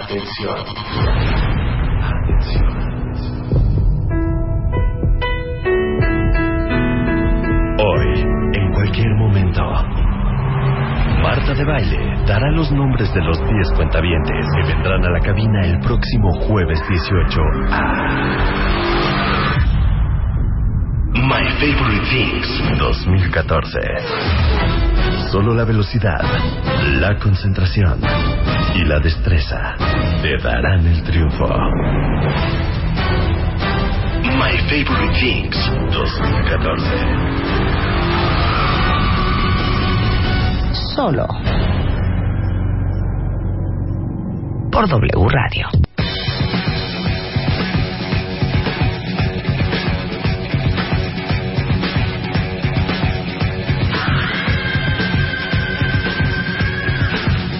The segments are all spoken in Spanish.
Atención. Atención. Hoy, en cualquier momento, Marta de Baile dará los nombres de los 10 cuentavientes que vendrán a la cabina el próximo jueves 18 a My Favorite Things 2014. Solo la velocidad, la concentración y la destreza te darán el triunfo. My Favorite Things 2014. Solo por W Radio.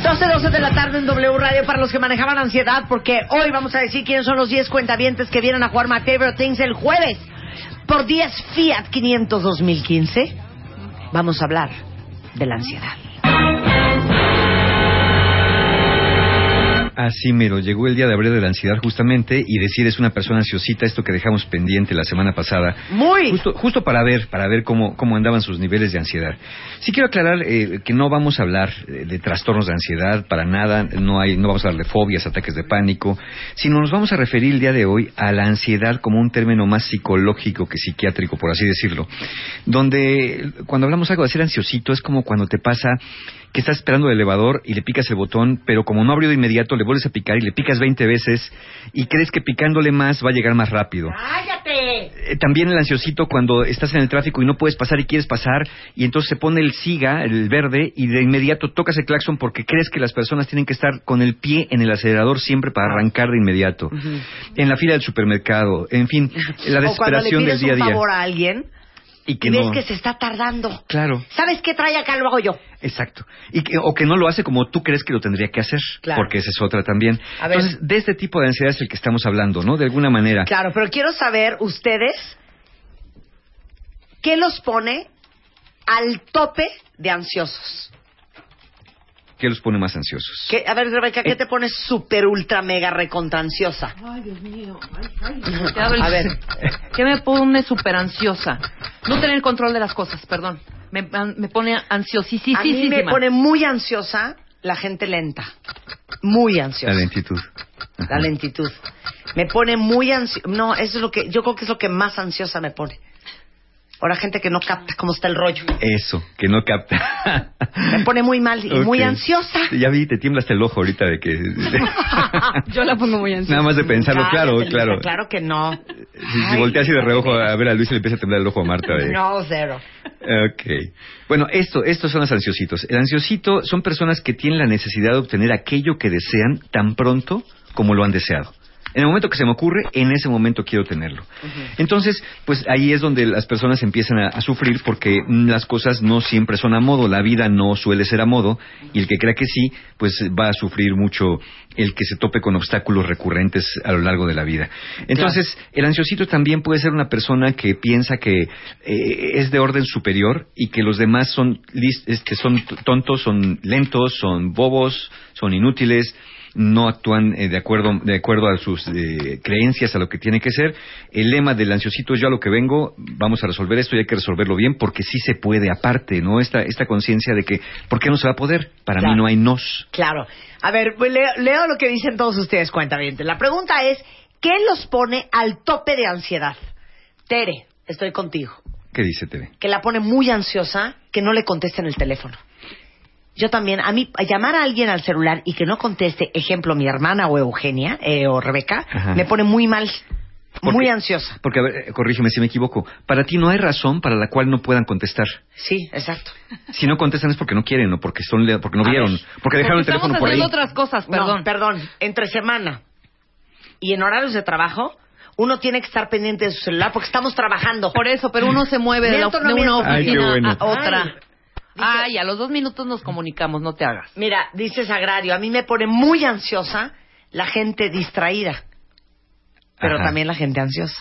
De la tarde en W Radio para los que manejaban ansiedad, porque hoy vamos a decir quiénes son los 10 cuentavientes que vienen a jugar My Favorite Things el jueves por 10 Fiat 500 2015. Vamos a hablar de la ansiedad. Así mero, llegó el día de abril de la ansiedad justamente y decir es una persona ansiosita, esto que dejamos pendiente la semana pasada. Muy. Justo, justo para ver, para ver cómo, cómo andaban sus niveles de ansiedad. Sí quiero aclarar eh, que no vamos a hablar eh, de trastornos de ansiedad para nada, no hay, no vamos a hablar de fobias, ataques de pánico, sino nos vamos a referir el día de hoy a la ansiedad como un término más psicológico que psiquiátrico, por así decirlo. Donde cuando hablamos algo de ser ansiosito es como cuando te pasa que estás esperando el elevador y le picas el botón, pero como no abrió de inmediato, le vuelves a picar y le picas 20 veces y crees que picándole más va a llegar más rápido. ¡Cállate! Eh, también el ansiosito cuando estás en el tráfico y no puedes pasar y quieres pasar y entonces se pone el siga, el verde, y de inmediato tocas el claxon porque crees que las personas tienen que estar con el pie en el acelerador siempre para arrancar de inmediato. En la fila del supermercado, en fin, la desesperación del día a día. Un favor a alguien y que ves no... que se está tardando. Claro. ¿Sabes qué trae acá? Lo hago yo. Exacto. Y que, o que no lo hace como tú crees que lo tendría que hacer. Claro. Porque esa es otra también. A ver. Entonces, de este tipo de ansiedad es el que estamos hablando, ¿no? De alguna manera. Claro, pero quiero saber ustedes qué los pone al tope de ansiosos. ¿Qué los pone más ansiosos? ¿Qué- a ver, Rebeca, ¿qué Eh. te pones súper, ultra, mega, recontra ansiosa? Ay, Dios mío. Ay, ay. A ver. ¿Qué me pone súper ansiosa? No tener control de las cosas, perdón. Me, me pone ansiosísima. A mí me pone muy ansiosa la gente lenta. Muy ansiosa. La lentitud. La lentitud. Me pone muy ansiosa. No, eso es lo que. Yo creo que es lo que más ansiosa me pone. Ahora, gente que no capta cómo está el rollo. Eso, que no capta. Me pone muy mal y muy Ok. ansiosa. Ya vi, te tiembla hasta el ojo ahorita de que... Yo la pongo muy ansiosa. Nada más de pensarlo, claro, Cállate, claro. Claro que no. Si, si Ay, volteas y de reojo a ver a Luis y le empieza a temblar el ojo a Marta. De... No, cero. Ok. Bueno, esto, estos son los ansiositos. El ansiosito son personas que tienen la necesidad de obtener aquello que desean tan pronto como lo han deseado. En el momento que se me ocurre, en ese momento quiero tenerlo. Entonces, pues ahí es donde las personas empiezan a, a sufrir porque las cosas no siempre son a modo, la vida no suele ser a modo y el que crea que sí, pues va a sufrir mucho el que se tope con obstáculos recurrentes a lo largo de la vida. Entonces, el ansiosito también puede ser una persona que piensa que eh, es de orden superior y que los demás son, lis- este, son tontos, son lentos, son bobos, son inútiles, no actúan eh, de acuerdo de acuerdo a sus eh, creencias a lo que tiene que ser el lema del ansiosito es yo a lo que vengo vamos a resolver esto y hay que resolverlo bien porque sí se puede aparte no esta esta conciencia de que por qué no se va a poder para Claro. mí no hay nos Claro. A ver, pues leo, leo lo que dicen todos ustedes, cuenta bien. La pregunta es, ¿qué los pone al tope de ansiedad? Tere, estoy contigo. qué dice TV Que la pone muy ansiosa que no le contesten el teléfono. Yo también, a mí, llamar a alguien al celular y que no conteste, ejemplo, mi hermana o Eugenia eh, o Rebeca, Ajá. me pone muy mal, ¿Por muy ansiosa. porque a ver eh, corrígeme si me equivoco para ti no hay razón para la cual no puedan contestar Sí, exacto. si no contestan es porque no quieren o porque son le- porque no A vieron ver. porque dejaron el teléfono estamos por ahí haciendo otras cosas, perdón. No, perdón, entre semana y en horarios de trabajo, uno tiene que estar pendiente de su celular porque estamos trabajando. Por eso, pero uno se mueve de, la- de una. Ay, oficina bueno. a otra. Ay, Ay, a los dos minutos nos comunicamos, no te hagas. Mira, dice Sagrario, a mí me pone muy ansiosa la gente distraída, pero Ajá. también la gente ansiosa.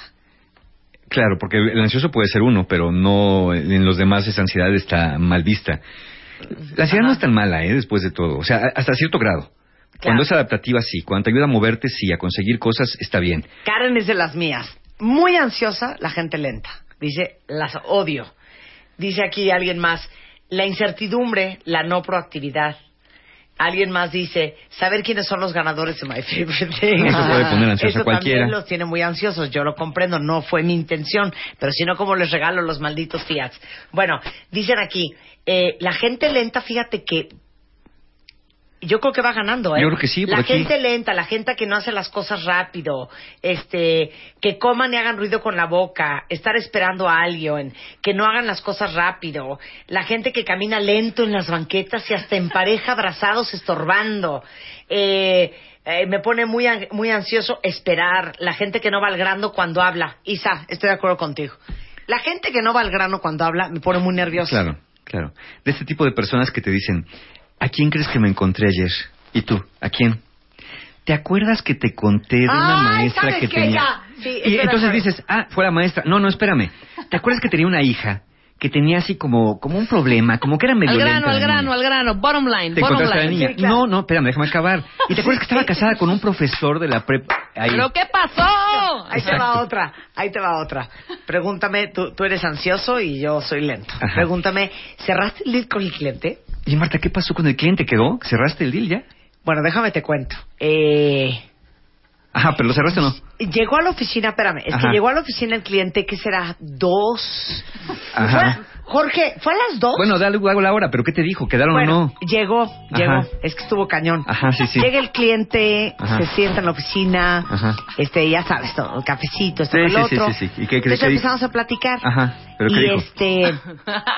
Claro, porque el ansioso puede ser uno, pero no en los demás esa ansiedad está mal vista. La ansiedad no es tan mala, ¿eh? Después de todo, o sea, hasta cierto grado. Cuando es adaptativa, sí. Cuando te ayuda a moverte, sí. A conseguir cosas, está bien. Karen es de las mías. Muy ansiosa, la gente lenta. Dice, las odio. Dice aquí alguien más, la incertidumbre, la no proactividad. Alguien más dice, saber quiénes son los ganadores de My Favorite Thing. Eso puede poner ansioso Eso a cualquiera. también los tiene muy ansiosos. Yo lo comprendo, no fue mi intención. Pero si no, ¿cómo les regalo los malditos Fiats? Bueno, dicen aquí, eh, la gente lenta, fíjate que yo creo que va ganando, ¿eh? Yo creo que sí, La aquí. gente lenta, la gente que no hace las cosas rápido, este, que coman y hagan ruido con la boca, estar esperando a alguien, que no hagan las cosas rápido, la gente que camina lento en las banquetas y hasta en pareja abrazados estorbando, eh, eh, me pone muy, an- muy ansioso esperar, la gente que no va al grano cuando habla. Isa, estoy de acuerdo contigo. La gente que no va al grano cuando habla me pone muy nerviosa. Claro, claro. De este tipo de personas que te dicen, ¿a quién crees que me encontré ayer? ¿Y tú? ¿A quién? ¿Te acuerdas que te conté de una maestra ¿sabes que tenía... Sí, y espera, entonces espera. dices, ah, fue la maestra. No, no, espérame. ¿Te acuerdas que tenía una hija que tenía así como, como un problema, como que era medio Al grano, al grano, al grano. Bottom line, Te bottom encontraste a la line. niña. Sí, claro. No, no, espérame, déjame acabar. ¿Y te acuerdas que estaba casada con un profesor de la prepa? Ahí. ¿Pero qué pasó? Ahí te va otra, ahí te va otra. Pregúntame, tú, tú eres ansioso y yo soy lento. Ajá. Pregúntame, ¿cerraste el deal con el cliente? Y Marta, ¿qué pasó con el cliente? ¿Quedó? ¿Cerraste el deal ya? Bueno, déjame te cuento. Eh, Ajá, pero lo cerraste o no. llegó a la oficina, espérame, es Ajá. que llegó a la oficina el cliente, ¿qué será? ¿Dos? Ajá. Fue- Jorge, ¿fue a las dos? Bueno, dale hago la hora, pero ¿qué te dijo? ¿Quedaron Bueno, o no? llegó, llegó. Ajá. Es que estuvo cañón. Ajá, sí, sí. Llega el cliente, Ajá. se sienta en la oficina, Ajá. este, ya sabes, todo, el cafecito, esto, Sí, el sí, sí, otro. sí, sí. ¿Y qué- qué- Entonces empezamos a platicar. Ajá. ¿Pero qué y dijo? este,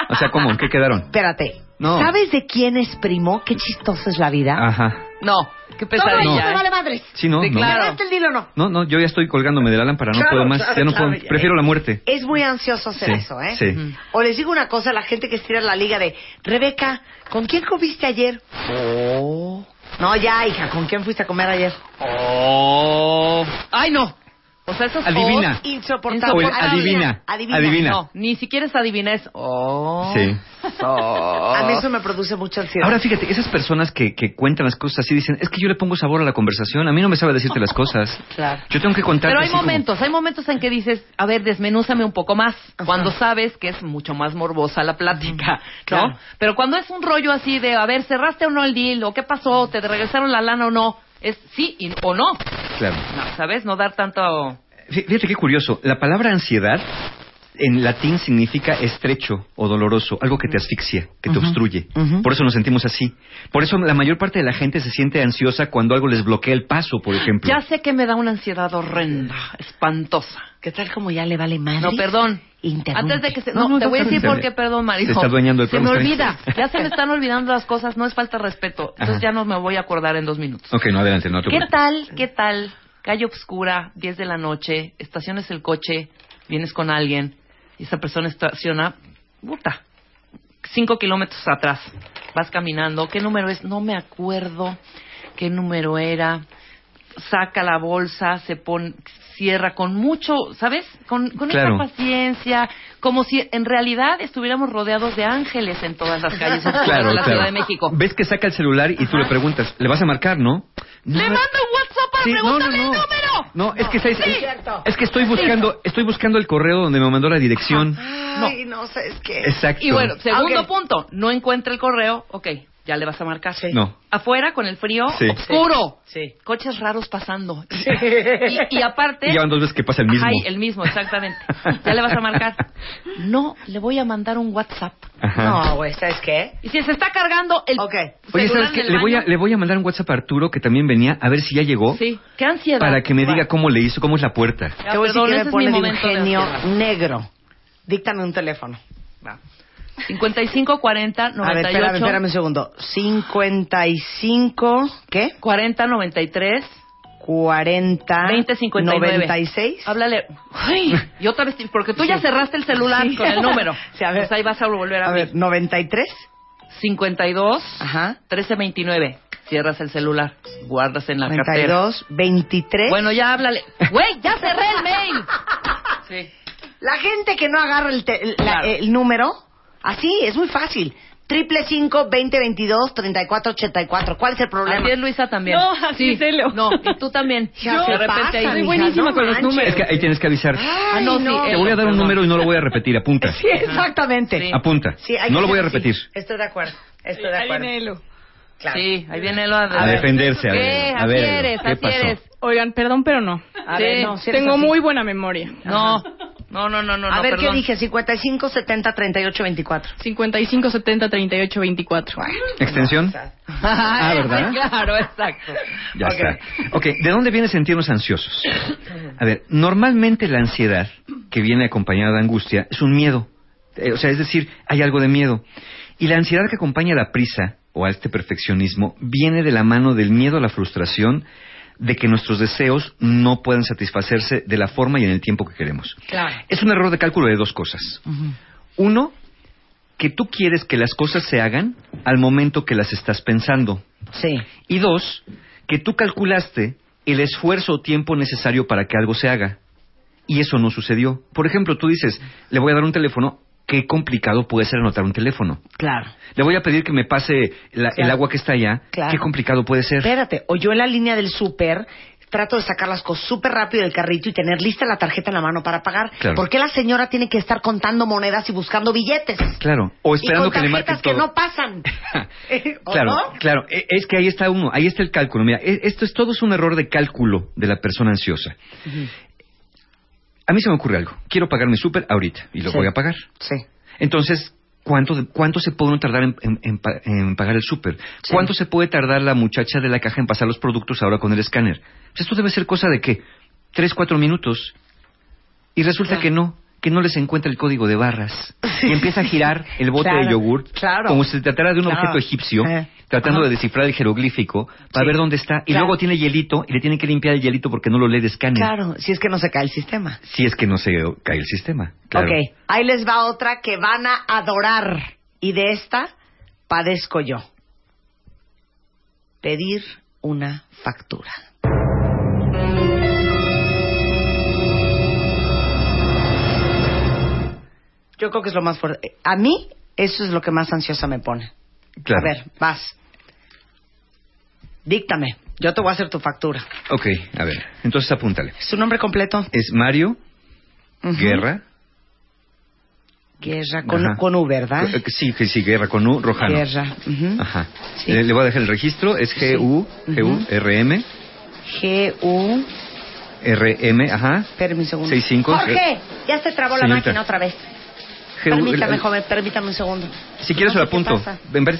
O sea, ¿cómo? ¿En qué quedaron? espérate. No. ¿Sabes de quién es primo? Qué chistosa es la vida. Ajá. No, qué Todo eso pesadilla. te ¿eh? vale madres. Sí, no, Sí, no. claro. ¿Cerraste el deal o no? No, no, yo ya estoy colgándome de la lámpara, no Claro, puedo más, claro, ya no claro, puedo, ya. prefiero la muerte. Es muy ansioso hacer Sí, eso, ¿eh? sí. Ujú. O les digo una cosa a la gente que estira la liga de, Rebeca, ¿con quién comiste ayer? Oh. No, ya, hija, ¿con quién fuiste a comer ayer? Oh. Ay, no. O sea, esos Adivina. oh, Insoportable. O adivina. Adivina. Adivina. No, ni siquiera es adivina, es oh. Sí. Oh. A mí eso me produce mucha ansiedad. Ahora fíjate, esas personas que, que cuentan las cosas así dicen, es que yo le pongo sabor a la conversación, a mí no me sabe decirte las cosas. Claro. Yo tengo que contar. Pero hay momentos, hay momentos en que dices, a ver, desmenúzame un poco más, Ajá. cuando sabes que es mucho más morbosa la plática, ¿no? Claro. Pero cuando es un rollo así de, a ver, cerraste o no el deal, o qué pasó, te regresaron la lana o no, es sí y- o no, Claro. No, ¿sabes? No dar tanto... Fí- Fíjate qué curioso. La palabra ansiedad en latín significa estrecho o doloroso, algo que te asfixia, que te Ujú, obstruye. ujú. Por eso nos sentimos así. Por eso la mayor parte de la gente se siente ansiosa cuando algo les bloquea el paso, por ejemplo. Ya sé que me da una ansiedad horrenda, espantosa. ¿Qué tal como ya le vale madre? No, perdón. Interrumpe. Antes de que se... No, No, no, te voy a decir por qué, perdón, Mario. Se está adueñando del Se me olvida. bien. Ya se me están olvidando las cosas, no es falta de respeto. Entonces Ajá. ya no me voy a acordar en dos minutos. Ok, no, adelante, no te ¿Qué preocupes. tal, qué tal? Calle oscura, 10 de la noche, estaciones el coche, vienes con alguien y esa persona estaciona, puta, 5 kilómetros atrás. Vas caminando, ¿qué número es? No me acuerdo qué número era. Saca la bolsa, se pone, cierra con mucho, ¿sabes? Con, con Claro. esa paciencia, como si en realidad estuviéramos rodeados de ángeles en todas las calles Claro, de la claro. Ciudad de México. Ves que saca el celular y tú le preguntas, ¿le vas a marcar, no? No, ¡Le mando un WhatsApp para Sí, preguntarle no, no. el número! No, es que, es, Sí, es que estoy buscando, estoy buscando el correo donde me mandó la dirección. Ay, no, ¿sabes qué? Exacto. Y bueno, segundo Ok. punto, no encuentra el correo, ok, ya le vas a marcar. Sí. No. Afuera, con el frío, Sí. oscuro. Sí. Coches raros pasando. Y, y aparte... Y ya van dos veces que pasa el mismo. Ay, el mismo, exactamente. Ya le vas a marcar. No, le voy a mandar un WhatsApp. Ajá. No, güey, ¿sabes qué? Y si se está cargando el Ok. Oye, celular ¿sabes qué? Le voy, a, le voy a mandar un WhatsApp a Arturo, que también venía, a ver si ya llegó, Sí, qué ansiedad. para que me diga cómo le hizo, cómo es la puerta. Ya, Te voy a decir que me pone de un genio negro. Díctame un teléfono. Va. 55 40 A ver, 98 espérame, espérame un segundo. 55, ¿qué? 40 93 40, 20 59 96. Háblale. Ay, y otra vez, porque tú ya cerraste el celular Sí. con el número. Sí, a ver. Pues ahí vas a volver a, A ver, ver. 93. 52 Ajá. 13 29. Cierras el celular, guardas en la cartera. 92, 23. Bueno, ya háblale. Güey, ya cerré el mail. Sí. La gente que no agarra el, te- el- la- Claro. el número, así, es muy fácil. Triple cinco veinte veintidós treinta y cuatro ochenta y cuatro. ¿Cuál es el problema? Así es Luisa también. No, así es Elo. No, y tú también. Ya de se repente ahí- Soy buenísima no con los manches. números. Es que ahí tienes que avisar. Ay, no, sí, no. Te voy a dar un número y no lo voy a repetir. Apunta. Sí, exactamente. Sí. Apunta. Sí, hay no lo voy a repetir. Estoy de acuerdo. Estoy de Ahí acuerdo. viene Elo. Claro. Sí, ahí viene lo a, A defenderse, a ¿Qué? ver, a ver, ¿qué así pasó? eres. Oigan, perdón, pero no. A Sí. ver, no, si Tengo así. muy buena memoria. No, no, no, no, no. A no, ver, perdón. ¿qué dije? 55, 70, 38, 24. 55 70 38 24. ¿Extensión? Ah, ¿verdad? Claro, exacto. Ya está. Ok, ¿de dónde viene sentirnos ansiosos? A ver, normalmente la ansiedad que viene acompañada de angustia es un miedo. Eh, o sea, es decir, hay algo de miedo. Y la ansiedad que acompaña a la prisa o a este perfeccionismo viene de la mano del miedo a la frustración de que nuestros deseos no puedan satisfacerse de la forma y en el tiempo que queremos. Claro. Es un error de cálculo de dos cosas. Uno, que tú quieres que las cosas se hagan al momento que las estás pensando. Sí. Y dos, que tú calculaste el esfuerzo o tiempo necesario para que algo se haga. Y eso no sucedió. Por ejemplo, tú dices, le voy a dar un teléfono, qué complicado puede ser anotar un teléfono. Claro. Le voy a pedir que me pase la- el agua que está allá, Claro. qué complicado puede ser. Espérate, o yo en la línea del súper trato de sacar las cosas súper rápido del carrito y tener lista la tarjeta en la mano para pagar. Claro. ¿Por qué la señora tiene que estar contando monedas y buscando billetes? Claro, o esperando y con que le marquen tarjetas que todo. no pasan. ¿O claro, no? claro, E- es que ahí está uno, ahí está el cálculo. Mira, e- esto es todo es un error de cálculo de la persona ansiosa. A mí se me ocurre algo. Quiero pagar mi súper ahorita y lo Sí. voy a pagar. Sí. Entonces, ¿cuánto, cuánto se puede uno tardar en, en- en pa- en pagar el súper? ¿Cuánto se puede tardar la muchacha de la caja en pasar los productos ahora con el escáner? Pues esto debe ser cosa de qué? Tres, cuatro minutos. Y resulta Claro. que no, que no les encuentra el código de barras. Y empieza a girar el bote Claro, de yogur claro. como si se tratara de un Claro. objeto egipcio, Eh. tratando de descifrar el jeroglífico para Sí. ver dónde está. Y luego tiene hielito y le tienen que limpiar el hielito porque no lo lee de escáner. Claro, si es que no se cae el sistema. Si es que no se cae el sistema. Claro. Ok, ahí les va otra que van a adorar. Y de esta padezco yo. Pedir una factura. Yo creo que es lo más fuerte. A mí, eso es lo que más ansiosa me pone. Claro. A ver, vas. Díctame. Yo te voy a hacer tu factura. Ok, a ver. Entonces apúntale. ¿Su nombre completo? Es Mario. Guerra. Guerra con, Ajá. con U, ¿verdad? Eh, Sí, sí, Guerra con U, Rojano. Guerra. ujú. Ajá. Sí. Le, le voy a dejar el registro. Es. G-U, G-U, R-M, G-U. R-M, ajá. Espérame un segundo. 65, Jorge, ya se trabó la máquina otra vez. Permítame, el- joven, permítame un segundo. Si quieres No se lo apunto.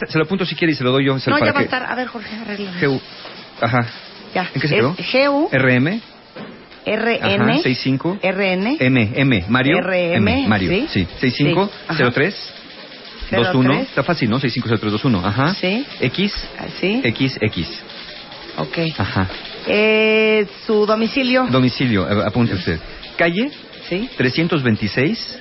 Se lo apunto si quiere y se lo doy yo. No, ya va a estar. A ver, Jorge, arregla. G-U, ajá. Ya. ¿En qué se quedó? G-U, R-M, R-N, ajá, 65, R-N, M, M, Mario, RM, M, Mario, ¿sí? sí. 65, Sí, ajá. 03, 21, 03. está fácil, ¿no? 650321, ajá. Sí. X, ¿Sí? X, X, Ok. ajá. Eh, ¿Su domicilio? Domicilio, eh, apunte usted. Calle Sí. 326,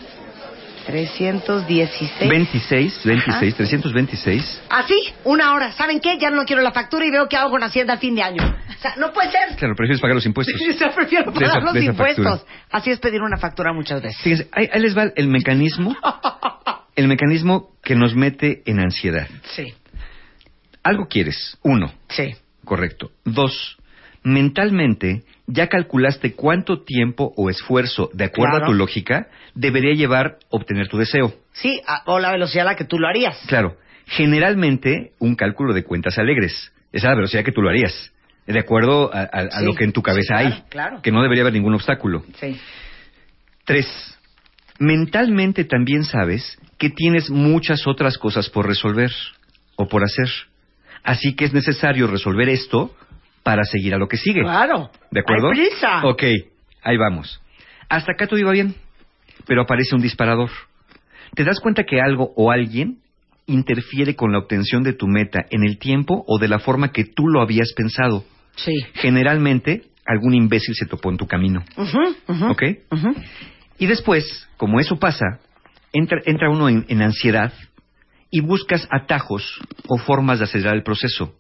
316. 26, 26, Ajá. 326. Así, una hora. ¿Saben qué? Ya no quiero la factura y veo que hago con Hacienda a fin de año. O sea, no puede ser. Claro, prefieres pagar los impuestos. Yo prefiero esa- pagar los impuestos. factura. Así es pedir una factura muchas veces. Fíjense, ahí, ahí les va el mecanismo, el mecanismo que nos mete en ansiedad. Sí, Algo quieres, uno, sí. correcto. Dos, mentalmente ya calculaste cuánto tiempo o esfuerzo, de acuerdo Claro. a tu lógica, debería llevar obtener tu deseo. Sí, a- o la velocidad a la que tú lo harías. Claro, generalmente un cálculo de cuentas alegres. Esa es la velocidad que tú lo harías. De acuerdo a, a- a Sí, lo que en tu cabeza sí, claro, hay. claro. Que no debería haber ningún obstáculo. Sí. Tres, mentalmente también sabes que tienes muchas otras cosas por resolver o por hacer. Así que es necesario resolver esto para seguir a lo que sigue. Claro. ¿De acuerdo? Hay prisa. Ok, ahí vamos. Hasta acá todo iba bien, pero aparece un disparador. ¿Te das cuenta que algo o alguien interfiere con la obtención de tu meta en el tiempo o de la forma que tú lo habías pensado? Sí. Generalmente, algún imbécil se topó en tu camino. Ujú, ujú, ¿Ok? ujú. Y después, como eso pasa, entra, entra uno en, en ansiedad y buscas atajos o formas de acelerar el proceso.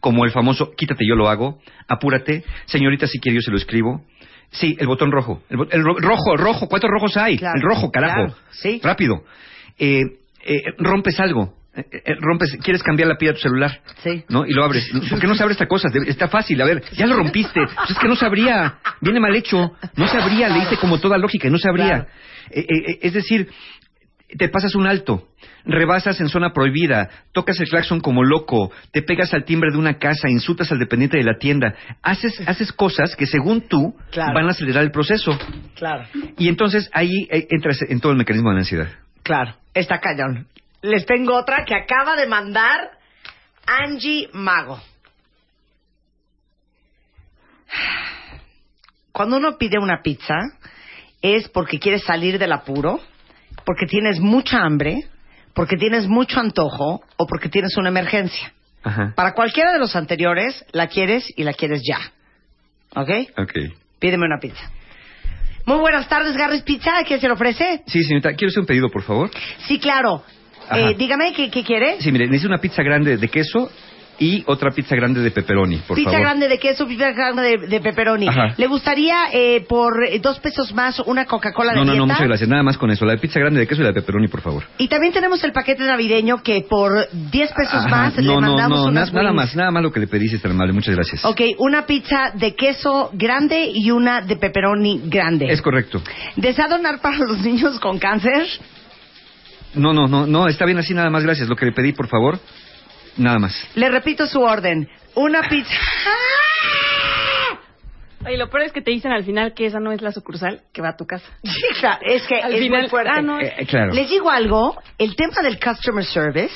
Como el famoso, quítate, yo lo hago, apúrate, señorita, si quiere yo se lo escribo. Sí, el botón rojo. El, bo- el ro- rojo, rojo, ¿cuántos rojos hay? Claro, el rojo, carajo. claro, sí. Rápido. Eh, eh, rompes algo. Eh, eh, rompes, quieres cambiar la pila de tu celular. Sí. ¿No? Y lo abres. ¿Por qué no se abre esta cosa? Está fácil. A ver, ya lo rompiste. Pues es que no sabría. Viene mal hecho. No sabría. Le hice como toda lógica y no sabría. Claro. Eh, eh, eh, es decir, te pasas un alto. Rebasas en zona prohibida, tocas el claxon como loco, te pegas al timbre de una casa, insultas al dependiente de la tienda, haces, haces cosas que según tú Claro. van a acelerar el proceso. Claro. Y entonces ahí entras en todo el mecanismo de la ansiedad. Claro, está cañón. Les tengo otra que acaba de mandar Angie Mago. Cuando uno pide una pizza es porque quieres salir del apuro, porque tienes mucha hambre, porque tienes mucho antojo o porque tienes una emergencia. Ajá. Para cualquiera de los anteriores, la quieres y la quieres ya. ¿Ok? Ok. Pídeme una pizza. Muy buenas tardes, Garris Pizza. ¿Qué se le ofrece? Sí, señorita, quiero hacer un pedido, por favor. Sí, claro. Eh, dígame, ¿qué, qué quiere? Sí, mire, necesito una pizza grande de queso y otra pizza grande de pepperoni, por pizza favor. grande de queso, pizza grande de, de pepperoni. Ajá. ¿Le gustaría eh, por eh, dos pesos más una Coca-Cola de No, no, no, muchas gracias. Nada más con eso. La de pizza grande de queso y la de pepperoni, por favor. Y también tenemos el paquete navideño que por 10 pesos Ajá. más le no, no, mandamos no, unas na- nada wings. más, nada más lo que le pedí, si es tan amable. Muchas gracias. Ok, una pizza de queso grande y una de pepperoni grande. Es correcto. ¿Desea donar para los niños con cáncer? No, no, no, no, está bien así, nada más, gracias. Lo que le pedí, por favor, nada más. Le repito su orden. Una pizza... Y lo peor es que te dicen al final que esa no es la sucursal que va a tu casa. Sí, claro, es que Al es final- muy fuerte. ah, no. Eh, eh, claro. Les digo algo, el tema del customer service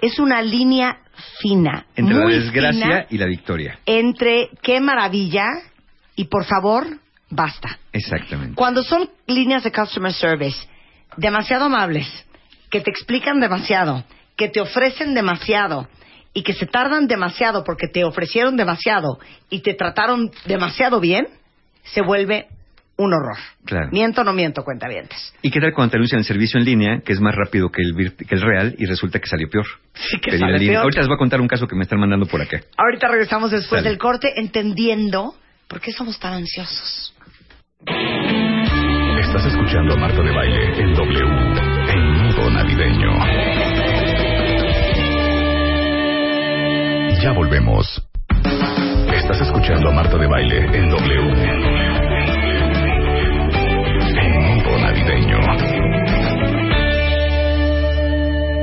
es una línea fina, Entre muy la desgracia fina, y la victoria. entre qué maravilla y por favor, basta. Exactamente. Cuando son líneas de customer service demasiado amables, que te explican demasiado, que te ofrecen demasiado y que se tardan demasiado porque te ofrecieron demasiado y te trataron demasiado bien, se vuelve un horror. Claro. Miento o no miento, cuentavientes. ¿Y qué tal cuando te anuncian el servicio en línea, que es más rápido que el, que el real, y resulta que salió peor? Sí, que Pedir sale peor. Ahorita les voy a contar un caso que me están mandando por acá. Ahorita regresamos después del corte entendiendo por qué somos tan ansiosos. Estás escuchando a Marta de Baile en W, en modo navideño. Ya volvemos. Estás escuchando a Marta de Baile en W, en modo navideño.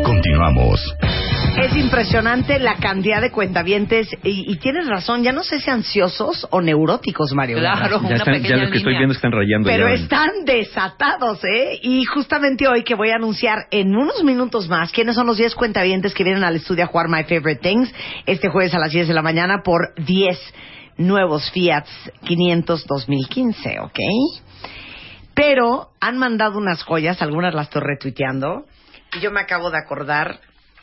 Continuamos. Es impresionante la cantidad de cuentavientes y, y tienes razón, ya no sé si ansiosos o neuróticos, Mario. Claro. Ya, Una están- ya pequeña lo que estoy viendo están rayando. Pero ya. están desatados, ¿eh? Y justamente hoy que voy a anunciar en unos minutos más quiénes son los 10 cuentavientes que vienen al estudio a jugar My Favorite Things este jueves a las 10 de la mañana por 10 nuevos Fiat 500 2015, ¿ok? Pero han mandado unas joyas, algunas las estoy retuiteando, y yo me acabo de acordar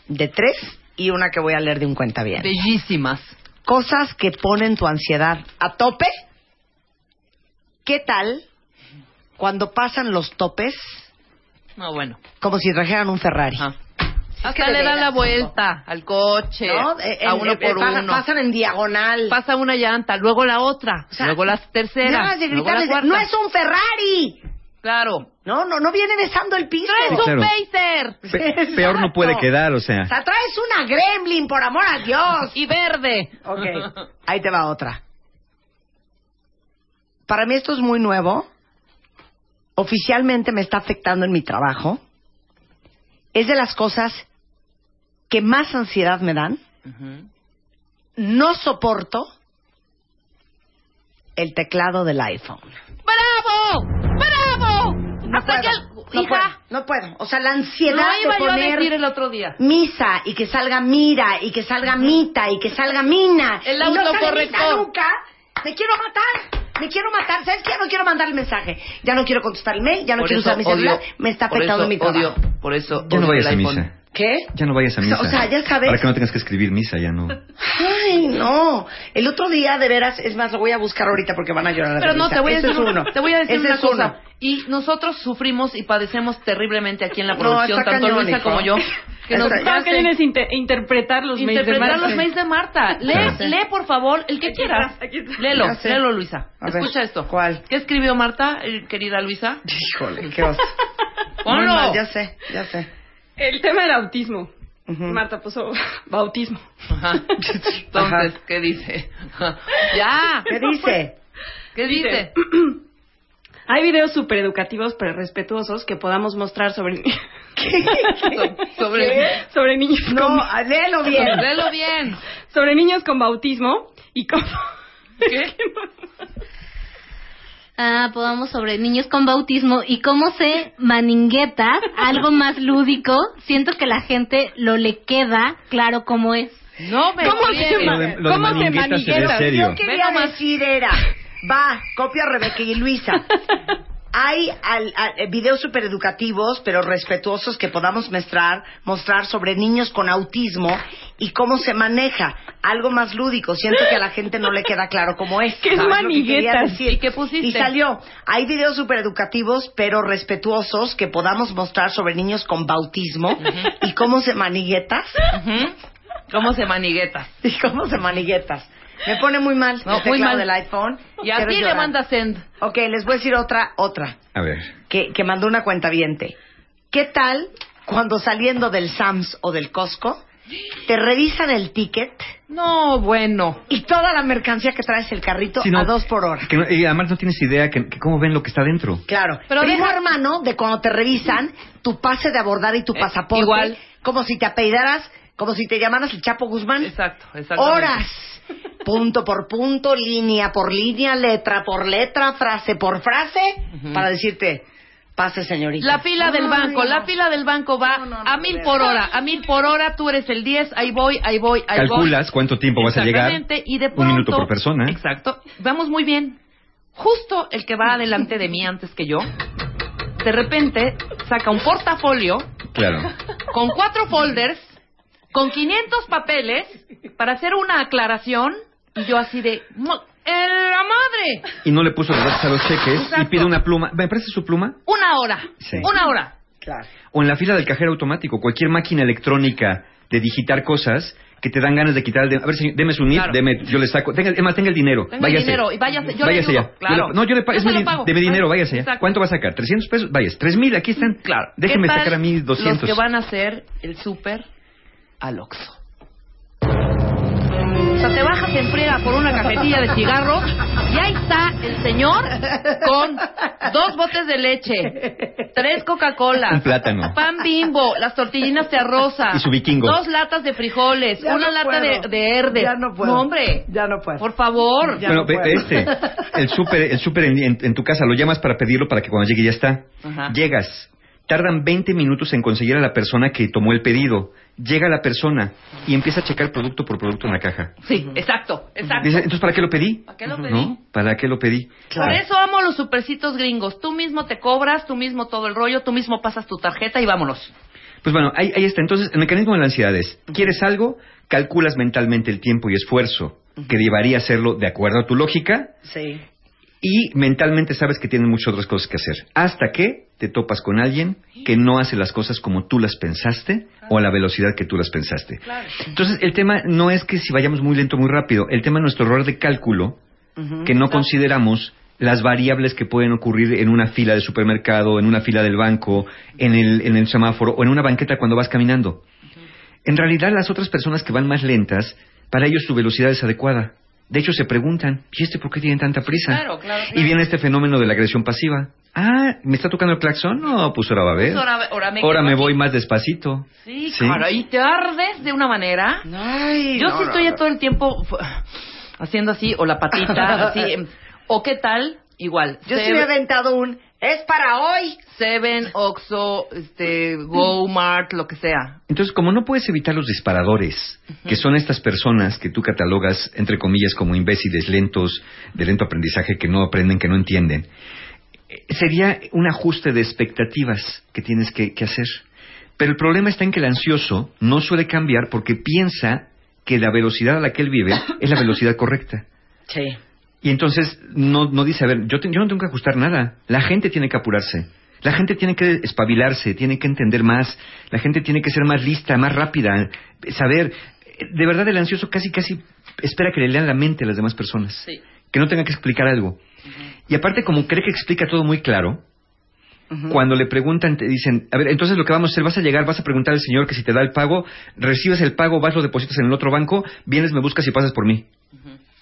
de tres y una que voy a leer de un cuentaviente. Bellísimas. Cosas que ponen tu ansiedad a tope. ¿Qué tal cuando pasan los topes No, bueno. como si trajeran un Ferrari? Ajá. que Hasta le dan la vuelta al coche, ¿No? Eh, a en- uno eh, por pasan, uno. pasan en diagonal. Pasa una llanta, luego la otra, O sea, luego la tercera, luego la cuarta. no es un Ferrari. Claro. No, no, no viene besando el piso. ¡No es Sí, un claro. Pacer! Pe- peor no puede quedar, o sea. O sea, traes una gremlin, por amor a Dios. Y verde. Ok, ahí te va otra. Para mí esto es muy nuevo. Oficialmente me está afectando en mi trabajo. Es de las cosas que más ansiedad me dan. No soporto el teclado del iPhone. ¡Bravo! No Hasta puedo, que el- no hija, puedo, no puedo. O sea, la ansiedad no de yo a poner decir el otro día. misa y que salga mira y que salga mita y que salga mina. El y no misa nunca. Me quiero matar. Me quiero matar. ¿Sabes qué? Ya no quiero mandar el mensaje. Ya no quiero contestar el mail. Ya no Por quiero usar mi celular. odio- Me está por afectando eso mi trabajo. odio- por eso no el a misa. ¿Qué? Ya no vayas a misa. O sea, ya sabes. Para que no tengas que escribir misa, ya no. Ay, no. El otro día, de veras, es más, lo voy a buscar ahorita porque van a llorar. Pero no, te voy a Ese decir, es una- uno. te voy a decir Ese una es cosa. uno. Y nosotros sufrimos y padecemos terriblemente aquí en la No, producción, tanto Luisa como yo, que nos Está- Lo que viene es inte- interpretar los mails de interpretar Marta. los mails de Marta. Lee, lee por favor el que Aquí quieras. está, aquí está. Léelo, léelo Luisa. A ver, Escucha esto. ¿cuál? ¿Qué escribió Marta, eh, querida Luisa? Híjole, qué oso. Mal, ya sé, ya sé. El tema del autismo. Ujú. Marta puso bautismo. Ajá. Entonces, Ajá. ¿qué dice? ya. ¿Qué dice? ¿Qué dice? Hay videos súper educativos pero respetuosos que podamos mostrar sobre, So- sobre. sobre niños No, con, léelo bien. Léelo bien. sobre niños con bautismo y cómo ¿Qué? Ah, podamos sobre niños con bautismo y cómo se maningueta, algo más lúdico. Siento que la gente lo le queda claro cómo es. No me ¿Cómo se Lo de, lo de ¿Cómo se Maningueta se ve manigueta? serio. Yo quería Ve nomás. decir era, va, copia a Rebeca y Luisa. Hay al- al- eh, videos super educativos, pero respetuosos que podamos mostrar, mostrar sobre niños con autismo y cómo se maneja. Algo más lúdico. Siento que a la gente no le queda claro cómo es. ¿Qué es ¿Sabes lo que quería maniguetas? ¿Y qué pusiste? Y salió. Hay videos super educativos, pero respetuosos que podamos mostrar sobre niños con bautismo y cómo se maniguetas. ¿Cómo se manigueta? ¿Y cómo se maniguetas? Me pone muy mal No, el muy teclado mal. del iPhone. Y a ti le manda send. Ok, les voy a decir otra, otra, A ver. que, que mandó una cuenta ¿Qué tal cuando saliendo del Sams o del Costco te revisan el ticket No, bueno. y toda la mercancía que traes el carrito Sí, no, a dos por hora? Que no- y además no tienes idea que, que cómo ven lo que está dentro. Claro, Pero primo deja- hermano de cuando te revisan tu pase de abordar y tu Eh, pasaporte, igual. como si te apellidaras, como si te llamaras el Chapo Guzmán. Exacto, exacto. horas, punto por punto, línea por línea, letra por letra, frase por frase, para decirte, pase señorita. La fila del Ay, banco, no. la fila del banco va No, no, no, a mil por hora, a mil por hora, tú eres el 10, ahí voy, ahí voy, ahí voy. Calculas cuánto tiempo vas a llegar. Exactamente, y de Un pronto, minuto por persona. Exacto, vamos muy bien. Justo el que va adelante de mí antes que yo, de repente saca un portafolio Claro. con cuatro folders, con 500 papeles para hacer una aclaración y yo así de "Mo- ¡En la madre! Y no le puso los datos a los cheques y pide una pluma. ¿Me presta su pluma? Una hora, Sí. una hora. Claro. O en la fila del cajero automático, cualquier máquina electrónica de digitar cosas que te dan ganas de quitar el de- A ver, señor, deme su Claro. deme, yo le saco. Tenga, es más, tenga el dinero. Tenga el váyase. dinero y váyase, yo le váyase ayudo, ya. Yo claro. le- no, yo le pago. Yo Es mi, pago. dinero, váyase ya. exacto. ¿Cuánto va a sacar? ¿300 pesos? Váyase. ¿3000? Aquí están. Claro. Déjeme ¿Qué tal sacar a mí 200. Los que van a hacer el súper al Oxxo. Sea, te bajas en friega por una cajetilla de cigarros y ahí está el señor con dos botes de leche, tres Coca-Cola, Un plátano. pan bimbo, las tortillinas de arroza, Y su vikingo. dos latas de frijoles, Ya una no lata de, puedo. de herde. Ya no puedo. hombre, Ya no puedo. por favor. Ya bueno, no ve- puedo. este, el súper el súper en, en- en tu casa, lo llamas para pedirlo para que cuando llegue ya está. Ajá. Llegas, tardan 20 minutos en conseguir a la persona que tomó el pedido. Llega la persona y empieza a checar producto por producto en la caja. Sí, exacto, exacto. Dice, entonces, ¿para qué lo pedí? ¿Para qué lo pedí? ¿No? ¿Para qué lo pedí? Claro. Por eso amo los supercitos gringos. Tú mismo te cobras, tú mismo todo el rollo, tú mismo pasas tu tarjeta y vámonos. Pues bueno, ahí, ahí está. Entonces, el mecanismo de la ansiedad es, ¿quieres algo? Calculas mentalmente el tiempo y esfuerzo que llevaría a hacerlo de acuerdo a tu lógica Sí. Y mentalmente sabes que tienes muchas otras cosas que hacer. Hasta que te topas con alguien que no hace las cosas como tú las pensaste o a la velocidad que tú las pensaste. Entonces, el tema no es que si vayamos muy lento o muy rápido, el tema es nuestro error de cálculo que no consideramos las variables que pueden ocurrir en una fila de supermercado, en una fila del banco, en el, en el semáforo o en una banqueta cuando vas caminando. En realidad, las otras personas que van más lentas, para ellos su velocidad es adecuada. De hecho, se preguntan, ¿y este por qué tiene tanta prisa? Claro, claro, claro. Y viene este fenómeno de la agresión pasiva. Ah, ¿me está tocando el claxon? No, pues ahora va a ver. Pues ahora- ahora me Ahora me voy más despacito. Sí, Sí. claro, y te ardes de una manera. Ay, Yo no, sí no, estoy no. todo el tiempo haciendo así, o la patita, así. em, O qué tal, igual. Yo sí Seven- me he aventado un, es para hoy. Seven, Oxxo, este, Go Mart, lo que sea. Entonces, como no puedes evitar los disparadores, que son estas personas que tú catalogas, entre comillas, como imbéciles lentos, de lento aprendizaje, que no aprenden, que no entienden, eh, sería un ajuste de expectativas que tienes que, que hacer. Pero el problema está en que el ansioso no suele cambiar porque piensa que la velocidad a la que él vive es la velocidad correcta. Sí. Y entonces no, no dice, a ver, yo, te- yo no tengo que ajustar nada. La gente tiene que apurarse. La gente tiene que espabilarse, tiene que entender más. La gente tiene que ser más lista, más rápida, saber. De verdad, el ansioso casi, casi espera que le lean la mente a las demás personas. Sí. Que no tenga que explicar algo. Y aparte, como cree que explica todo muy claro, Cuando le preguntan, te dicen, a ver, entonces lo que vamos a hacer, vas a llegar, vas a preguntar al señor que si te da el pago, recibes el pago, vas, lo depositas en el otro banco, vienes, me buscas y pasas por mí.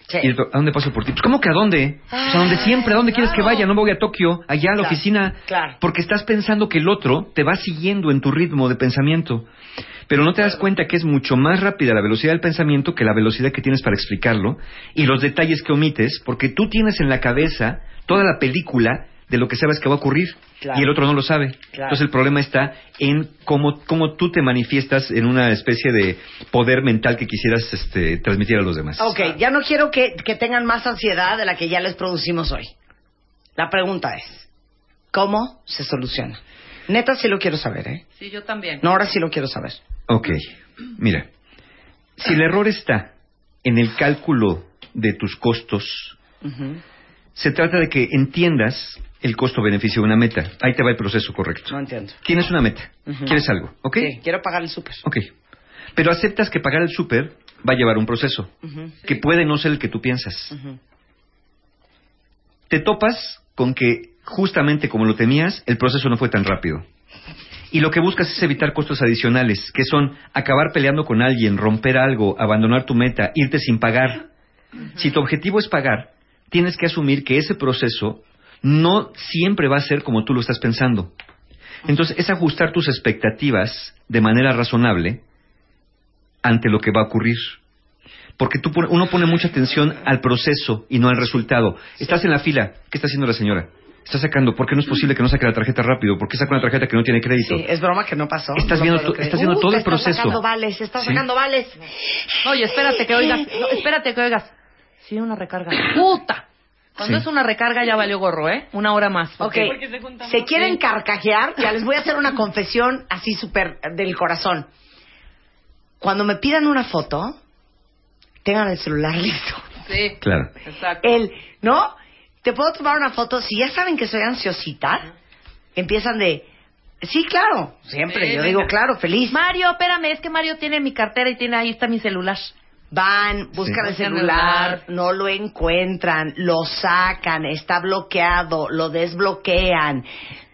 Sí. Y ¿a dónde paso por ti? Pues, ¿cómo que a dónde? Pues a donde siempre, ¿a dónde quieres que vaya? No me voy a Tokio, allá a la Claro, oficina. claro. Porque estás pensando que el otro te va siguiendo en tu ritmo de pensamiento. Pero no te das cuenta que es mucho más rápida la velocidad del pensamiento que la velocidad que tienes para explicarlo y los detalles que omites, porque tú tienes en la cabeza toda la película de lo que sabes que va a ocurrir Claro. y el otro no lo sabe. Claro. Entonces el problema está en cómo, cómo tú te manifiestas en una especie de poder mental que quisieras este, transmitir a los demás. Ok, ya no quiero que, que tengan más ansiedad de la que ya les producimos hoy. La pregunta es, ¿cómo se soluciona? Neta sí lo quiero saber, ¿eh? Sí, yo también. No, ahora sí lo quiero saber. Ok, mira, si el error está en el cálculo de tus costos, se trata de que entiendas el costo-beneficio de una meta. Ahí te va el proceso correcto. No entiendo. Tienes una meta, quieres algo, ¿ok? Sí, quiero pagar el súper. Ok. Pero aceptas que pagar el súper va a llevar un proceso, que puede no ser el que tú piensas. Te topas con que, justamente como lo temías, el proceso no fue tan rápido. Y lo que buscas es evitar costos adicionales, que son acabar peleando con alguien, romper algo, abandonar tu meta, irte sin pagar. Si tu objetivo es pagar, tienes que asumir que ese proceso no siempre va a ser como tú lo estás pensando. Entonces, es ajustar tus expectativas de manera razonable ante lo que va a ocurrir. Porque tú uno pone mucha atención al proceso y no al resultado. Estás en la fila. ¿Qué está haciendo la señora? Está sacando. ¿Por qué no es posible que no saque la tarjeta rápido? ¿Por qué saca una tarjeta que no tiene crédito? Sí, es broma que no pasó. Estás No viendo estás viendo todo el está proceso. sacando vales, está Sí. sacando vales. Oye, espérate que oigas. No, espérate que oigas. Sí, una recarga. ¡Puta! Cuando Sí. es una recarga ya valió gorro, ¿eh? Una hora más. Ok, porque- se quieren carcajear, ya les voy a hacer una confesión así súper del corazón. Cuando me pidan una foto, tengan el celular listo. Sí. Claro. Exacto. El, ¿no? Te puedo tomar una foto, si ya saben que soy ansiosita, empiezan de, sí, claro, siempre, Sí, yo venga. digo, claro, feliz. Mario, espérame, es que Mario tiene mi cartera y tiene ahí está mi celular. Van, buscan Sí. el celular, no lo encuentran, lo sacan, está bloqueado, lo desbloquean,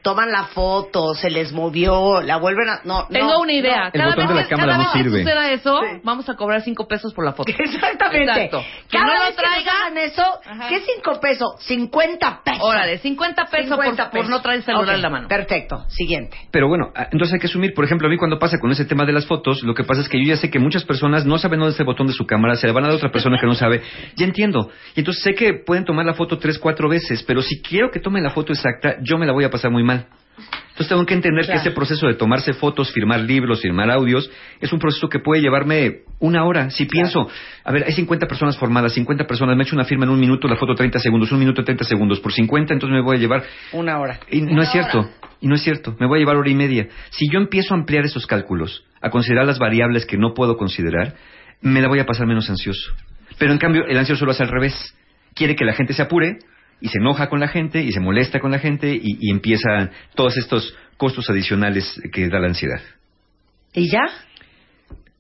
toman la foto, se les movió, la vuelven a... No, Tengo no, una idea. no. El botón de la que- cámara cada no vez que sirve. suceda eso, Sí. vamos a cobrar cinco pesos por la foto. Exactamente. Exacto. Que Cada no lo vez que nos traiga- hagan eso, Ajá. ¿qué cinco pesos? 50 pesos. Órale, 50 pesos, 50 por, por no traer el celular en la mano. Perfecto, siguiente. Pero bueno, ah, entonces hay que asumir, por ejemplo, a mí cuando pasa con ese tema de las fotos, lo que pasa es que yo ya sé que muchas personas no saben dónde está el botón de su cámara, se le van a dar a otra persona que no sabe. Ya entiendo. Y entonces sé que pueden tomar la foto tres, cuatro veces, pero si quiero que tomen la foto exacta, yo me la voy a pasar muy mal. Entonces tengo que entender Claro. que ese proceso de tomarse fotos, firmar libros, firmar audios, es un proceso que puede llevarme una hora. Si pienso, a ver, hay 50 personas formadas, 50 personas, me echo una firma en un minuto, la foto 30 segundos, un minuto 30 segundos, por 50, entonces me voy a llevar Una hora. y no es cierto, y no es cierto, me voy a llevar hora y media. Si yo empiezo a ampliar esos cálculos, a considerar las variables que no puedo considerar, me la voy a pasar menos ansioso. Pero en cambio, el ansioso lo hace al revés. Quiere que la gente se apure y se enoja con la gente y se molesta con la gente y, y empiezan todos estos costos adicionales que da la ansiedad. ¿Y ya?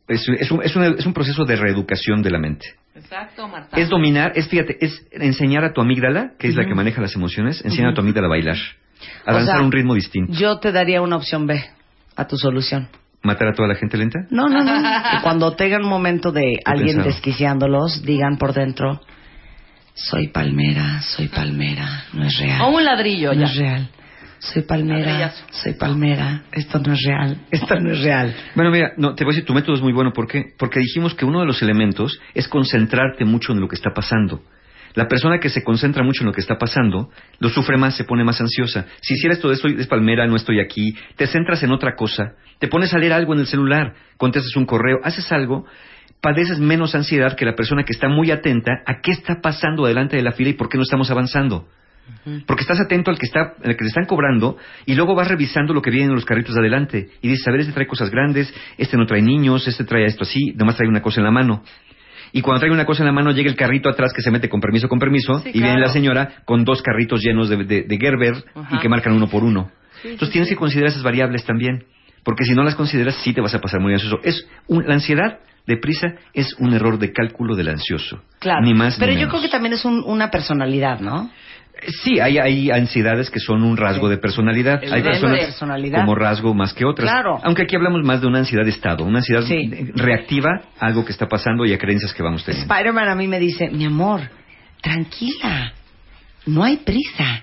Es, es un, es una- es un proceso de reeducación de la mente. Exacto, Marta. Es dominar, es fíjate, es enseñar a tu amígdala, que es la que maneja las emociones, enseñar a tu amígdala a bailar, a O danzar sea, a un ritmo distinto. Yo te daría una opción B a tu solución. ¿Matar a toda la gente lenta? No, no, no. Cuando tengan un momento de alguien desquiciándolos, digan por dentro, soy palmera, soy palmera, no es real. O un ladrillo no ya. es real. Soy palmera, Ladrillazo. soy palmera, esto no es real, esto no es real. Bueno, mira, no, te voy a decir, tu método es muy bueno. ¿Por qué? Porque dijimos que uno de los elementos es concentrarte mucho en lo que está pasando. La persona que se concentra mucho en lo que está pasando, lo sufre más, se pone más ansiosa. Si hicieras todo esto, es palmera, no estoy aquí, te centras en otra cosa, te pones a leer algo en el celular, contestas un correo, haces algo, padeces menos ansiedad que la persona que está muy atenta a qué está pasando delante de la fila y por qué no estamos avanzando. Porque estás atento al que está, al que te están cobrando y luego vas revisando lo que viene en los carritos de adelante y dices, a ver, este trae cosas grandes, este no trae niños, este trae esto así, nomás trae una cosa en la mano. Y cuando trae una cosa en la mano llega el carrito atrás que se mete con permiso, con permiso, Sí, y viene la señora con dos carritos llenos de, de- de Gerber y que marcan uno por uno. Sí, Entonces sí, tienes que considerar esas variables también, porque si no las consideras sí te vas a pasar muy ansioso. Es un- la ansiedad deprisa es un error de cálculo del ansioso. Claro. Ni más Pero ni yo menos. creo que también es un- una personalidad, ¿no? Sí, hay, hay ansiedades que son un rasgo de personalidad. Hay Evidente. personas Personalidad. como rasgo más que otras. Claro. Aunque aquí hablamos más de una ansiedad de estado, una ansiedad Sí. eh, reactiva a algo que está pasando y a creencias que vamos teniendo. Spider-Man a mí me dice, mi amor, tranquila, no hay prisa.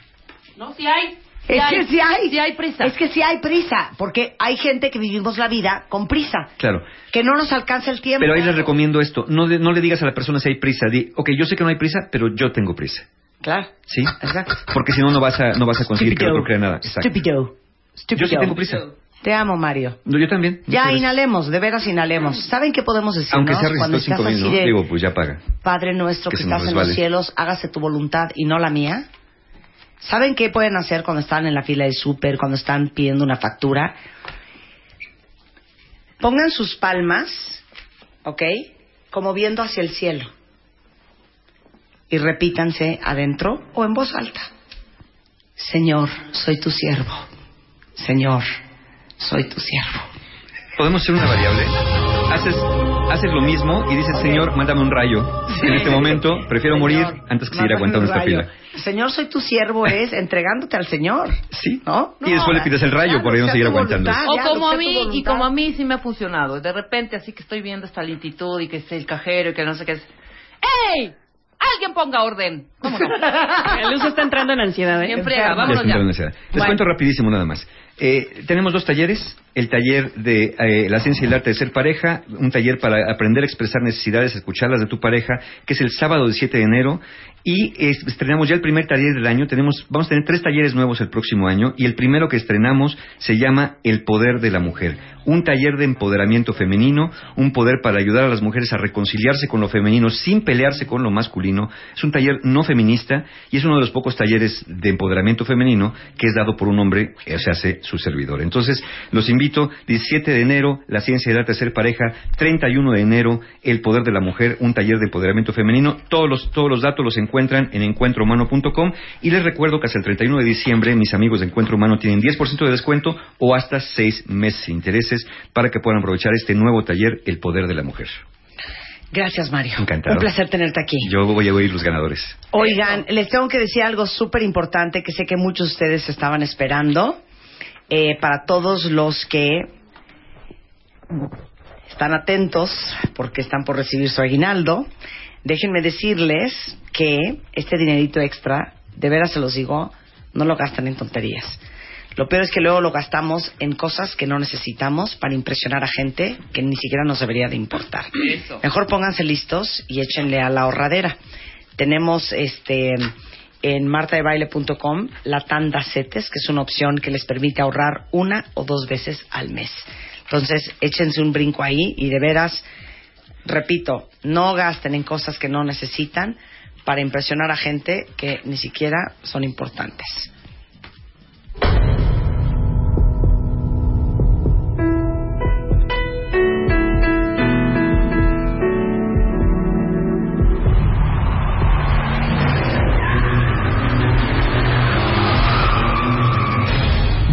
No, sí hay. Es que sí hay. Sí hay prisa. Es que sí hay prisa, porque hay gente que vivimos la vida con prisa, Claro. que no nos alcanza el tiempo. Pero ahí les recomiendo esto. No, de- no le digas a la persona si hay prisa. Di, ok, yo sé que no hay prisa, pero yo tengo prisa. Claro. ¿Sí? Exacto. Porque si no, no vas a, no vas a conseguir que el otro crea nada. Exacto. Stupido. Stupido. Yo sí tengo prisa. Te amo, Mario. No, yo también. Ya inhalemos, de veras inhalemos. ¿Saben qué podemos decir? Aunque sea cuando estás cinco así ¿no? de, Digo, pues ya paga. Padre nuestro que que, estás en los cielos, hágase tu voluntad y no la mía. ¿Saben qué pueden hacer cuando están en la fila del súper, cuando están pidiendo una factura? Pongan sus palmas, ¿ok? Como viendo hacia el cielo. Y repítanse adentro o en voz alta. Señor, soy tu siervo. Señor, soy tu siervo. Podemos hacer una variable. Haces, haces lo mismo y dices, Señor, mándame un rayo. En este momento prefiero morir antes que seguir aguantando esta fila. Señor, soy tu siervo es entregándote al Señor. Sí. ¿No? Y después le pides el rayo por ahí no seguir aguantando. voluntad, O como a mí, y como a mí sí me ha funcionado. De repente, así que estoy viendo esta lentitud y que es el cajero y que no sé qué es. ¡Ey! ¡Alguien ponga orden! ¿Cómo no? El uso está entrando en ansiedad, ¿eh? Enfermo. vámonos Ya. Les Bueno. cuento rapidísimo nada más. Eh, tenemos dos talleres. El taller de eh, la ciencia y el arte de ser pareja, un taller para aprender a expresar necesidades, escucharlas de tu pareja, que es el sábado 17 de enero. Y estrenamos ya el primer taller del año. Tenemos, vamos a tener tres talleres nuevos el próximo año. Y el primero que estrenamos se llama El Poder de la Mujer. Un taller de empoderamiento femenino, un poder para ayudar a las mujeres a reconciliarse con lo femenino sin pelearse con lo masculino. Es un taller no feminista y es uno de los pocos talleres de empoderamiento femenino que es dado por un hombre, que se hace su servidor. Entonces, los invito, 17 de enero, la ciencia del arte de ser pareja, 31 de enero, el poder de la mujer, un taller de empoderamiento femenino. Todos los, todos los datos los encuentran en encuentrohumano.com y les recuerdo que hasta el 31 de diciembre mis amigos de Encuentro Humano tienen 10% de descuento o hasta 6 meses sin intereses para que puedan aprovechar este nuevo taller, el poder de la mujer. Gracias, Mario. Encantado. Un placer tenerte aquí. Yo voy a oír los ganadores. Oigan, les tengo que decir algo súper importante que sé que muchos de ustedes estaban esperando. Eh, para todos los que están atentos porque están por recibir su aguinaldo, déjenme decirles que este dinerito extra, de veras se los digo, no lo gastan en tonterías. Lo peor es que luego lo gastamos en cosas que no necesitamos para impresionar a gente que ni siquiera nos debería de importar. Eso. Mejor pónganse listos y échenle a la ahorradera. Tenemos este en martadebaile.com la tanda CETES, que es una opción que les permite ahorrar una o dos veces al mes. Entonces, échense un brinco ahí y de veras, repito, no gasten en cosas que no necesitan para impresionar a gente que ni siquiera son importantes.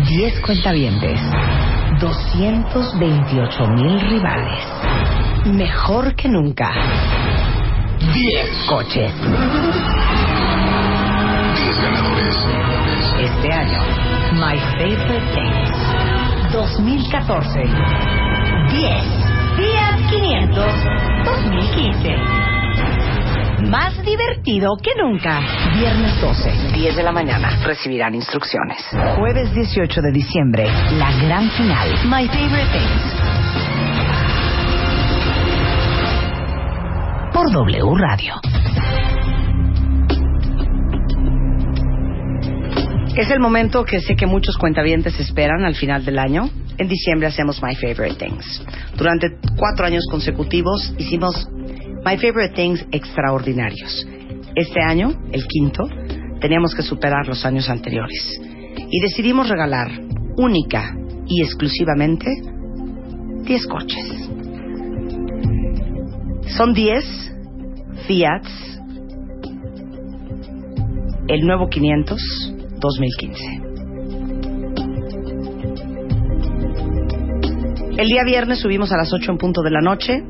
Diez cuentavientes, 228 mil rivales, mejor que nunca. 10 coches. 10 ganadores. Este año, My Favorite Things 2014. 10 Fiat 500 2015. Más divertido que nunca. Viernes 12, 10 de la mañana. Recibirán instrucciones. Jueves 18 de diciembre, la gran final. My Favorite Things. W Radio. Es el momento que sé que muchos cuentavientes esperan al final del año. En diciembre hacemos My Favorite Things. Durante cuatro años consecutivos hicimos My Favorite Things extraordinarios. Este año, el quinto, teníamos que superar los años anteriores. Y decidimos regalar única y exclusivamente 10 coches. Son 10 Fiat, el nuevo 500 2015. El día viernes subimos a las 8 en punto de la noche.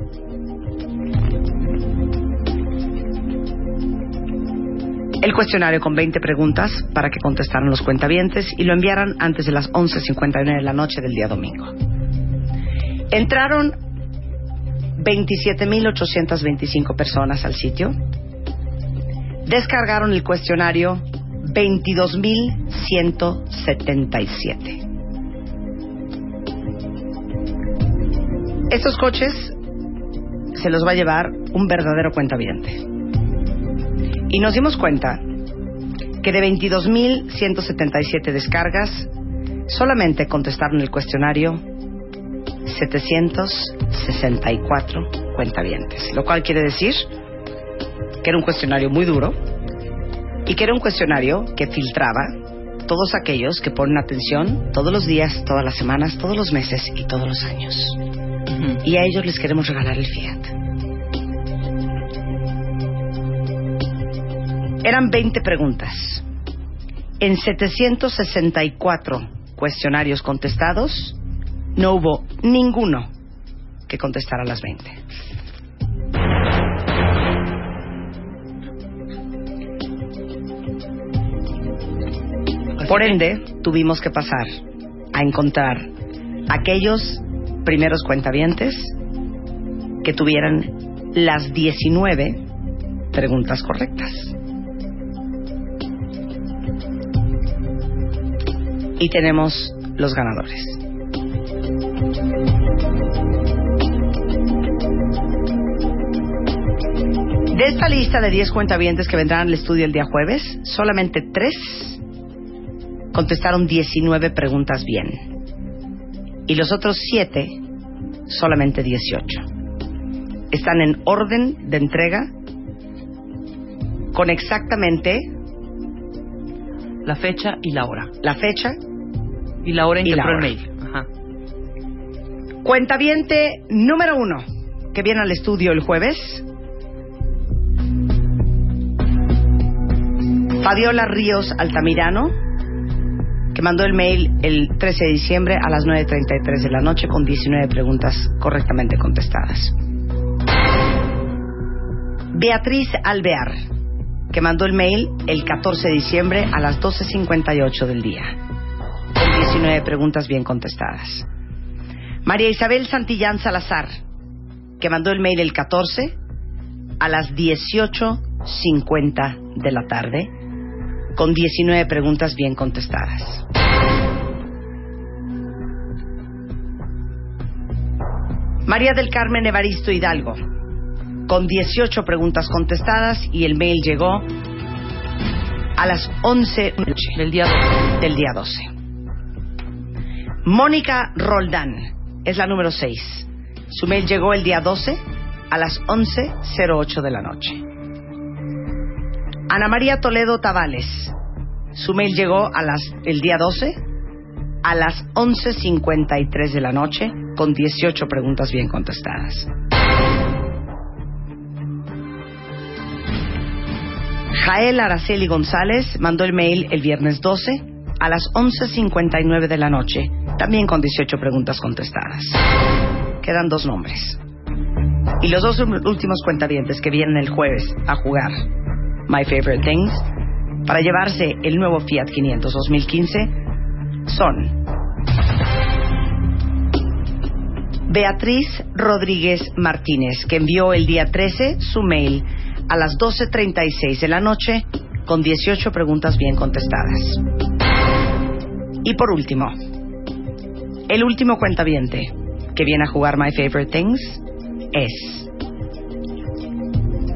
El cuestionario con 20 preguntas para que contestaran los cuentavientes y lo enviaran antes de las 11.51 de la noche del día domingo. Entraron 27.825 personas al sitio. Descargaron el cuestionario 22.177. Estos coches se los va a llevar un verdadero cuentaviente. Y nos dimos cuenta que de 22.177 descargas, solamente contestaron el cuestionario 764 cuentavientes. Lo cual quiere decir que era un cuestionario muy duro y que era un cuestionario que filtraba todos aquellos que ponen atención todos los días, todas las semanas, todos los meses y todos los años. Y a ellos les queremos regalar el Fiat. Eran 20 preguntas. En 764 cuestionarios contestados, no hubo ninguno que contestara las 20. Por ende, tuvimos que pasar a encontrar aquellos primeros cuentavientes que tuvieran las 19 preguntas correctas. Y tenemos los ganadores. De esta lista de 10 cuentavientes que vendrán al estudio el día jueves, solamente 3 contestaron 19 preguntas bien. Y los otros 7, solamente 18. Están en orden de entrega con exactamente La fecha y la hora. la fecha. Y la hora en que entró el mail. Ajá. Cuentaviente número uno, que viene al estudio el jueves. Fabiola Ríos Altamirano, que mandó el mail el 13 de diciembre a las 9.33 de la noche con 19 preguntas correctamente contestadas. Beatriz Alvear, que mandó el mail el 14 de diciembre a las 12.58 del día, con 19 preguntas bien contestadas. María Isabel Santillán Salazar, que mandó el mail el 14 a las 18.50 de la tarde, con 19 preguntas bien contestadas. María del Carmen Evaristo Hidalgo, con 18 preguntas contestadas y el mail llegó a las 11 Del día 12. del día 12. Mónica Roldán es la número 6. Su mail llegó el día 12 a las 11.08 de la noche. Ana María Toledo Tavales. Su mail llegó a las, el día 12 a las 11.53 de la noche con 18 preguntas bien contestadas. Jael Araceli González mandó el mail el viernes 12 a las 11.59 de la noche, también con 18 preguntas contestadas. Quedan dos nombres. Y los dos últimos cuentavientes que vienen el jueves a jugar My Favorite Things para llevarse el nuevo Fiat 500 2015 son Beatriz Rodríguez Martínez, que envió el día 13 su mail a las 12.36 de la noche con 18 preguntas bien contestadas. Y por último, el último cuentaviente que viene a jugar My Favorite Things es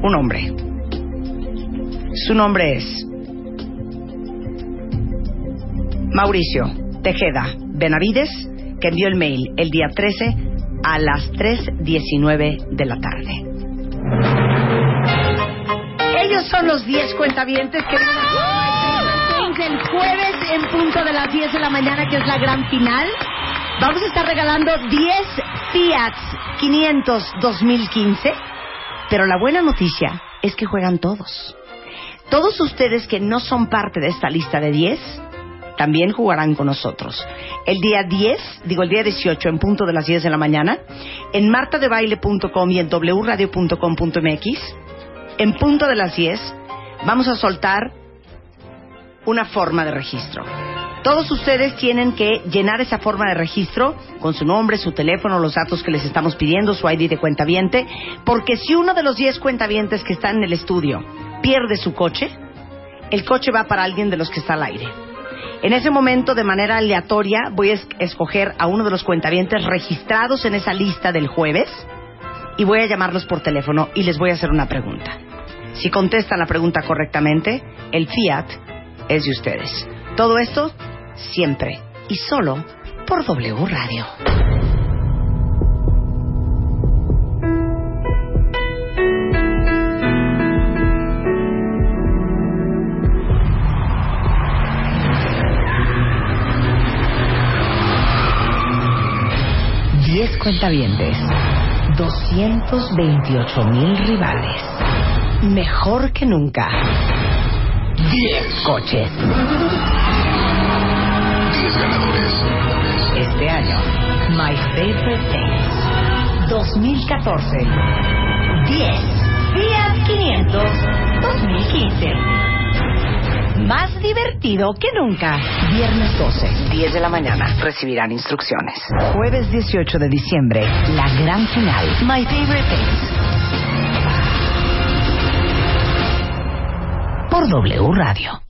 un hombre. Su nombre es Mauricio Tejeda Benavides, que envió el mail el día 13 a las 3.19 de la tarde. Ellos son los 10 cuentavientes que el jueves en punto de las 10 de la mañana, que es la gran final. Vamos a estar regalando 10 Fiat 500 2015, pero la buena noticia es que juegan todos. Todos ustedes que no son parte de esta lista de 10 también jugarán con nosotros. El día 10, digo el día 18 en punto de las 10 de la mañana, en martadebaile.com y en wradio.com.mx, en punto de las 10, vamos a soltar una forma de registro. Todos ustedes tienen que llenar esa forma de registro con su nombre, su teléfono, los datos que les estamos pidiendo, su ID de cuentaviente, porque si uno de los 10 cuentavientes que están en el estudio pierde su coche, el coche va para alguien de los que está al aire. En ese momento, de manera aleatoria, voy a es- escoger a uno de los cuentavientes registrados en esa lista del jueves y voy a llamarlos por teléfono y les voy a hacer una pregunta. Si contestan la pregunta correctamente, el Fiat es de ustedes. Todo esto siempre y solo por W Radio. Cuentavientes, 228 mil rivales. Mejor que nunca. 10 coches. 10 ganadores. Este año, My Favorite Things 2014. 10 Fiat 500 2015. Más divertido que nunca. Viernes 12, 10 de la mañana. Recibirán instrucciones. Jueves 18 de diciembre, la gran final. My Favorite Things. Por W Radio.